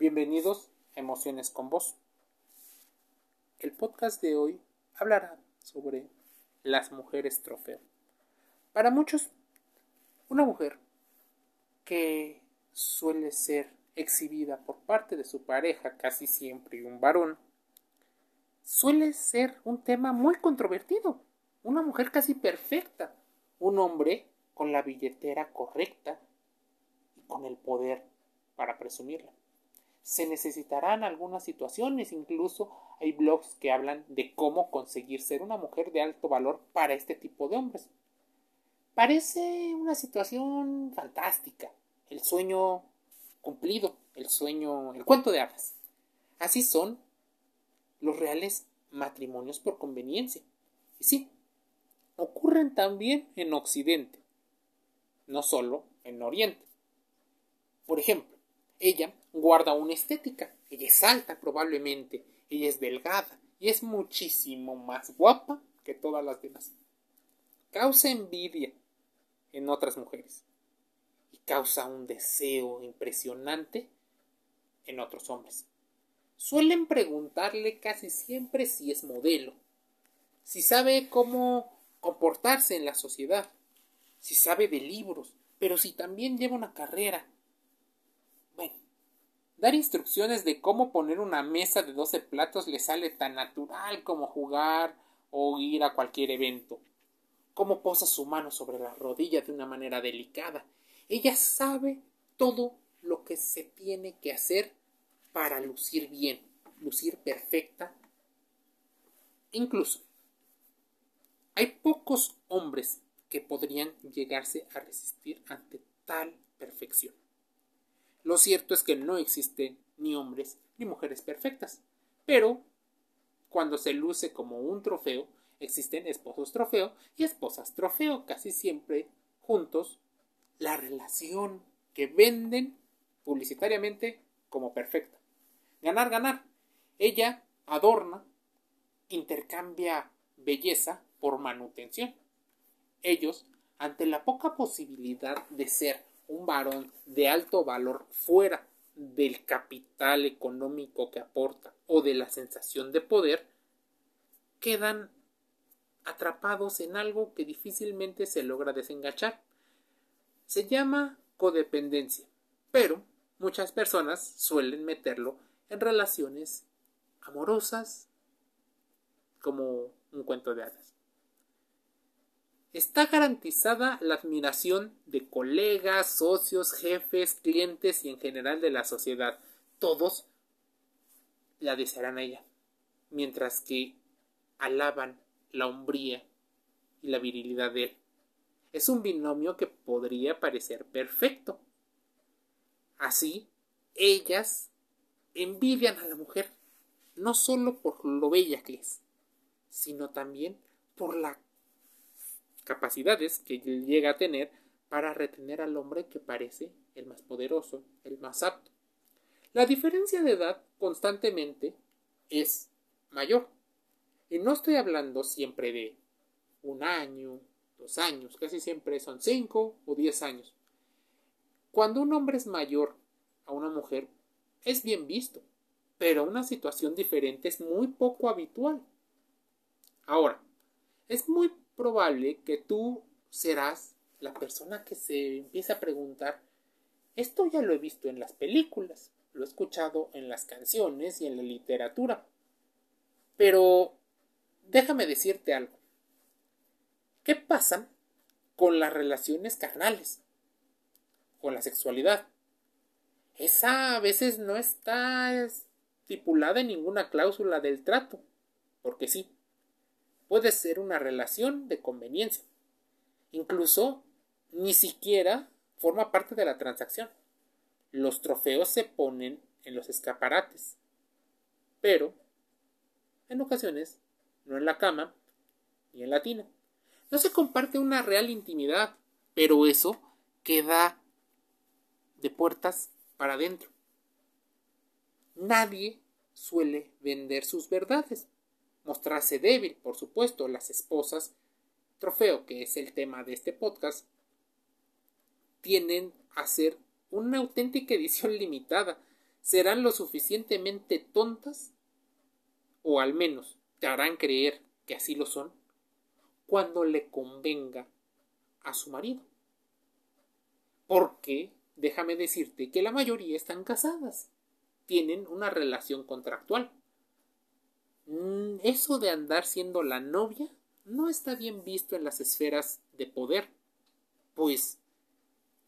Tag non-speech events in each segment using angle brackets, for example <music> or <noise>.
Bienvenidos a Emociones con Vos. El podcast de hoy hablará sobre las mujeres trofeo. Para muchos, una mujer que suele ser exhibida por parte de su pareja, casi siempre un varón, suele ser un tema muy controvertido. Una mujer casi perfecta. Un hombre con la billetera correcta y con el poder para presumirla se necesitarán algunas situaciones, incluso hay blogs que hablan de cómo conseguir ser una mujer de alto valor para este tipo de hombres. Parece una situación fantástica, el sueño cumplido, el sueño, el cuento de hadas. Así son los reales matrimonios por conveniencia. Y sí, ocurren también en Occidente, no solo en Oriente. Por ejemplo, ella guarda una estética. Ella es alta probablemente, ella es delgada y es muchísimo más guapa que todas las demás. Causa envidia en otras mujeres y causa un deseo impresionante en otros hombres. Suelen preguntarle casi siempre si es modelo, si sabe cómo comportarse en la sociedad, si sabe de libros, pero si también lleva una carrera Dar instrucciones de cómo poner una mesa de 12 platos le sale tan natural como jugar o ir a cualquier evento. Cómo posa su mano sobre la rodilla de una manera delicada. Ella sabe todo lo que se tiene que hacer para lucir bien, lucir perfecta. Incluso, hay pocos hombres que podrían llegarse a resistir ante tal perfección. Lo cierto es que no existen ni hombres ni mujeres perfectas. Pero, cuando se luce como un trofeo, existen esposos trofeo y esposas trofeo, casi siempre juntos, la relación que venden publicitariamente como perfecta. Ganar, ganar. Ella adorna, intercambia belleza por manutención. Ellos, ante la poca posibilidad de ser un varón de alto valor fuera del capital económico que aporta o de la sensación de poder, quedan atrapados en algo que difícilmente se logra desengachar. Se llama codependencia, pero muchas personas suelen meterlo en relaciones amorosas como un cuento de hadas está garantizada la admiración de colegas, socios, jefes, clientes y en general de la sociedad. Todos la desearán a ella, mientras que alaban la hombría y la virilidad de él. Es un binomio que podría parecer perfecto. Así, ellas envidian a la mujer, no solo por lo bella que es, sino también por la capacidades que llega a tener para retener al hombre que parece el más poderoso, el más apto. La diferencia de edad constantemente es mayor. Y no estoy hablando siempre de un año, dos años, casi siempre son cinco o diez años. Cuando un hombre es mayor a una mujer, es bien visto, pero una situación diferente es muy poco habitual. Ahora, es muy probable que tú serás la persona que se empieza a preguntar, esto ya lo he visto en las películas, lo he escuchado en las canciones y en la literatura. Pero déjame decirte algo. ¿Qué pasa con las relaciones carnales? Con la sexualidad. Esa a veces no está estipulada en ninguna cláusula del trato. Porque sí, puede ser una relación de conveniencia. Incluso ni siquiera forma parte de la transacción. Los trofeos se ponen en los escaparates, pero en ocasiones no en la cama ni en la tina. No se comparte una real intimidad, pero eso queda de puertas para adentro. Nadie suele vender sus verdades mostrarse débil, por supuesto, las esposas, trofeo, que es el tema de este podcast, tienen a ser una auténtica edición <laughs> limitada. serán lo suficientemente tontas, o al menos te harán creer que así lo son, cuando le convenga a su marido. Porque déjame decirte que la mayoría están casadas, tienen una relación contractual. Mm, eso de andar siendo la novia no está bien visto en las esferas de poder, pues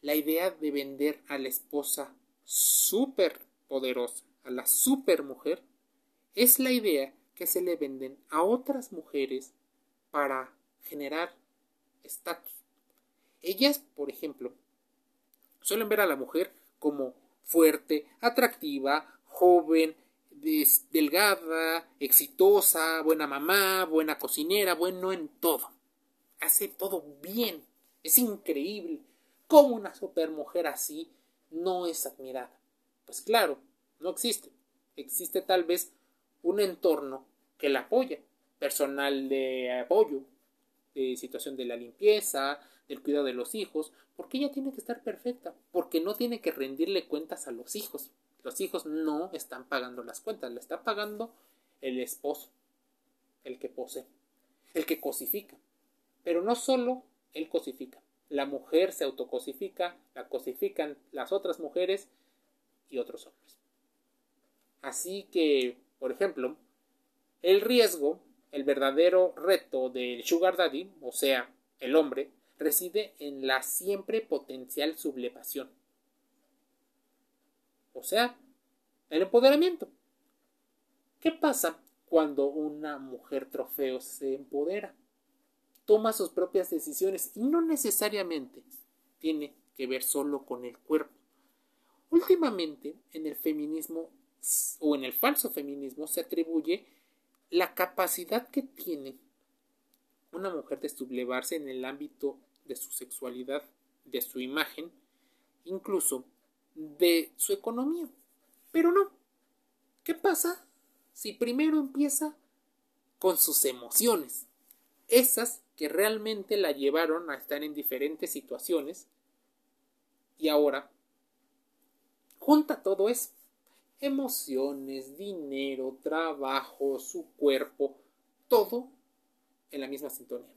la idea de vender a la esposa súper poderosa, a la super mujer, es la idea que se le venden a otras mujeres para generar estatus. Ellas, por ejemplo, suelen ver a la mujer como fuerte, atractiva, joven, delgada, exitosa, buena mamá, buena cocinera, bueno en todo. Hace todo bien. Es increíble cómo una supermujer así no es admirada. Pues claro, no existe. Existe tal vez un entorno que la apoya, personal de apoyo, de situación de la limpieza, del cuidado de los hijos, porque ella tiene que estar perfecta, porque no tiene que rendirle cuentas a los hijos. Los hijos no están pagando las cuentas, le está pagando el esposo, el que posee, el que cosifica. Pero no solo él cosifica, la mujer se autocosifica, la cosifican las otras mujeres y otros hombres. Así que, por ejemplo, el riesgo, el verdadero reto del sugar daddy, o sea, el hombre, reside en la siempre potencial sublevación. O sea, el empoderamiento. ¿Qué pasa cuando una mujer trofeo se empodera? Toma sus propias decisiones y no necesariamente tiene que ver solo con el cuerpo. Últimamente, en el feminismo o en el falso feminismo se atribuye la capacidad que tiene una mujer de sublevarse en el ámbito de su sexualidad, de su imagen, incluso de su economía. Pero no. ¿Qué pasa si primero empieza con sus emociones? Esas que realmente la llevaron a estar en diferentes situaciones y ahora junta todo eso. Emociones, dinero, trabajo, su cuerpo, todo en la misma sintonía.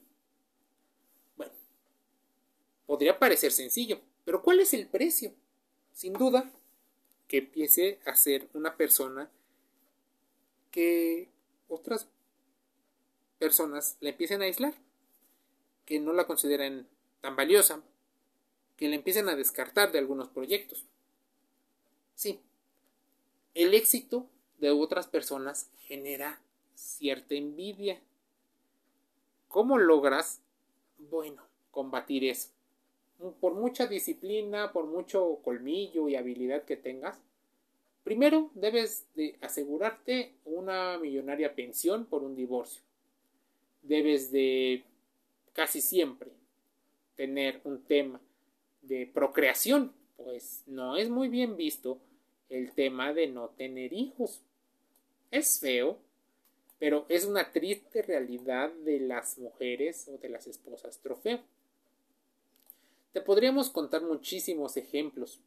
Podría parecer sencillo, pero ¿cuál es el precio? Sin duda, que empiece a ser una persona que otras personas la empiecen a aislar, que no la consideren tan valiosa, que la empiecen a descartar de algunos proyectos. Sí, el éxito de otras personas genera cierta envidia. ¿Cómo logras, bueno, combatir eso? Por mucha disciplina, por mucho colmillo y habilidad que tengas, primero debes de asegurarte una millonaria pensión por un divorcio. Debes de casi siempre tener un tema de procreación, pues no es muy bien visto el tema de no tener hijos. Es feo, pero es una triste realidad de las mujeres o de las esposas trofeo. Te podríamos contar muchísimos ejemplos,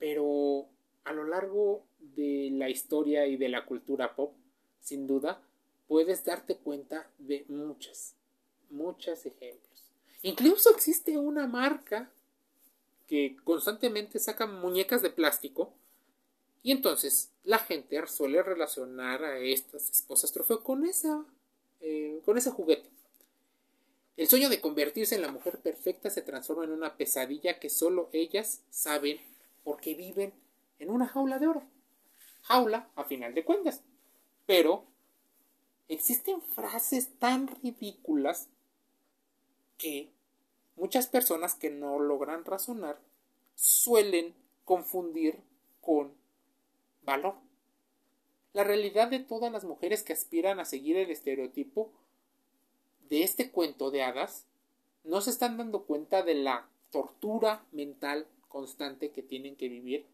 pero a lo largo de la historia y de la cultura pop, sin duda, puedes darte cuenta de muchas, muchos ejemplos. Incluso existe una marca que constantemente saca muñecas de plástico y entonces la gente suele relacionar a estas esposas trofeo con, esa, eh, con ese juguete. El sueño de convertirse en la mujer perfecta se transforma en una pesadilla que solo ellas saben porque viven en una jaula de oro. Jaula, a final de cuentas. Pero existen frases tan ridículas que muchas personas que no logran razonar suelen confundir con valor. La realidad de todas las mujeres que aspiran a seguir el estereotipo de este cuento de hadas no se están dando cuenta de la tortura mental constante que tienen que vivir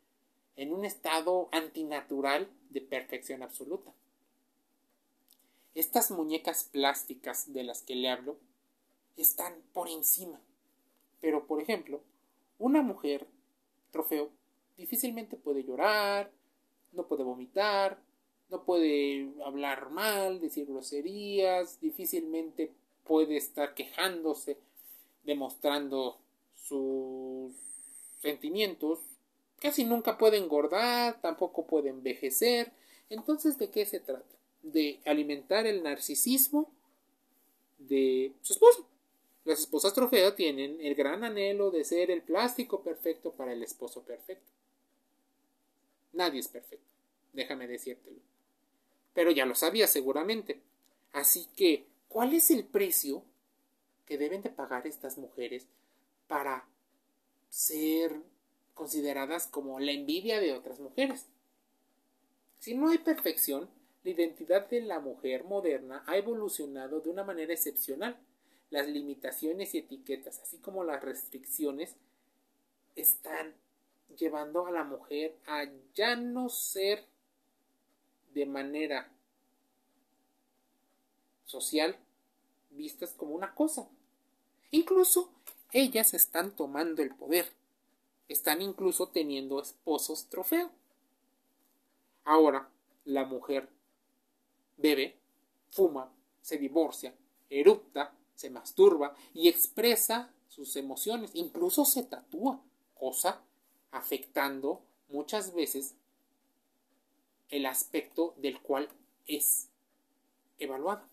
en un estado antinatural de perfección absoluta. Estas muñecas plásticas de las que le hablo están por encima. Pero, por ejemplo, una mujer trofeo difícilmente puede llorar, no puede vomitar, no puede hablar mal, decir groserías, difícilmente puede estar quejándose, demostrando sus sentimientos, casi nunca puede engordar, tampoco puede envejecer. Entonces, ¿de qué se trata? De alimentar el narcisismo de su esposo. Las esposas trofeo tienen el gran anhelo de ser el plástico perfecto para el esposo perfecto. Nadie es perfecto, déjame decírtelo. Pero ya lo sabía seguramente. Así que, ¿cuál es el precio que deben de pagar estas mujeres para ser consideradas como la envidia de otras mujeres? Si no hay perfección, la identidad de la mujer moderna ha evolucionado de una manera excepcional. Las limitaciones y etiquetas, así como las restricciones, están llevando a la mujer a ya no ser de manera social vistas como una cosa. Incluso ellas están tomando el poder. Están incluso teniendo esposos trofeo. Ahora, la mujer bebe, fuma, se divorcia, erupta, se masturba y expresa sus emociones, incluso se tatúa, cosa afectando muchas veces el aspecto del cual es evaluado.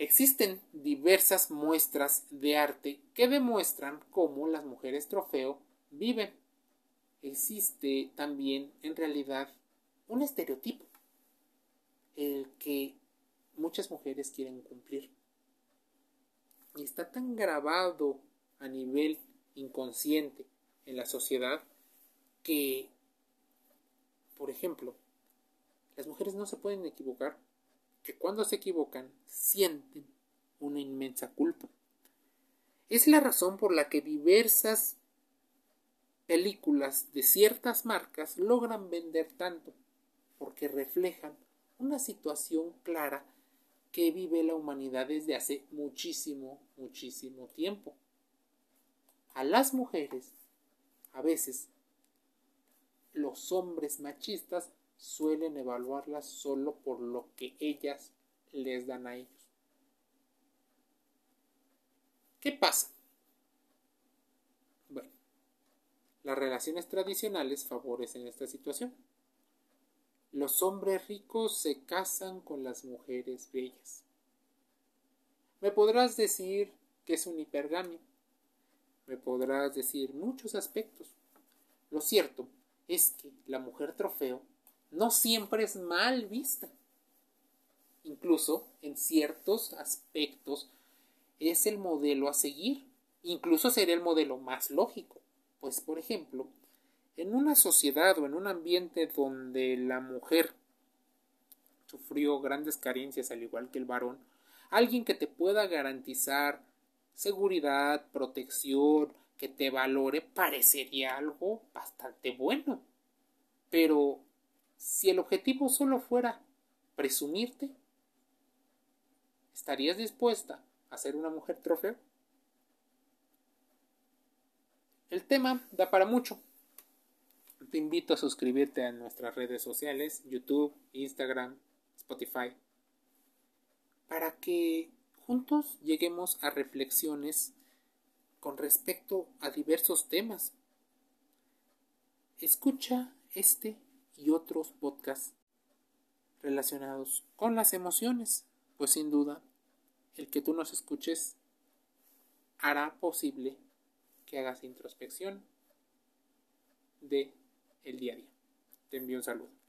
Existen diversas muestras de arte que demuestran cómo las mujeres trofeo viven. Existe también en realidad un estereotipo, el que muchas mujeres quieren cumplir. Y está tan grabado a nivel inconsciente en la sociedad que, por ejemplo, las mujeres no se pueden equivocar, que cuando se equivocan sienten una inmensa culpa. Es la razón por la que diversas películas de ciertas marcas logran vender tanto, porque reflejan una situación clara que vive la humanidad desde hace muchísimo, muchísimo tiempo. A las mujeres a veces, los hombres machistas suelen evaluarlas solo por lo que ellas les dan a ellos. ¿Qué pasa? Bueno, las relaciones tradicionales favorecen esta situación. Los hombres ricos se casan con las mujeres bellas. Me podrás decir que es un hipergamia, me podrás decir muchos aspectos. Lo cierto es que la mujer trofeo no siempre es mal vista. Incluso en ciertos aspectos es el modelo a seguir. Incluso sería el modelo más lógico. Pues, por ejemplo, en una sociedad o en un ambiente donde la mujer sufrió grandes carencias al igual que el varón, alguien que te pueda garantizar seguridad, protección, que te valore, parecería algo bastante bueno. Pero si el objetivo solo fuera presumirte, ¿estarías dispuesta a ser una mujer trofeo? El tema da para mucho. Te invito a suscribirte a nuestras redes sociales, YouTube, Instagram, Spotify, para que juntos lleguemos a reflexiones con respecto a diversos temas. Escucha este y otros podcasts relacionados con las emociones, pues sin duda el que tú nos escuches hará posible que hagas introspección de el día a día. Te envío un saludo.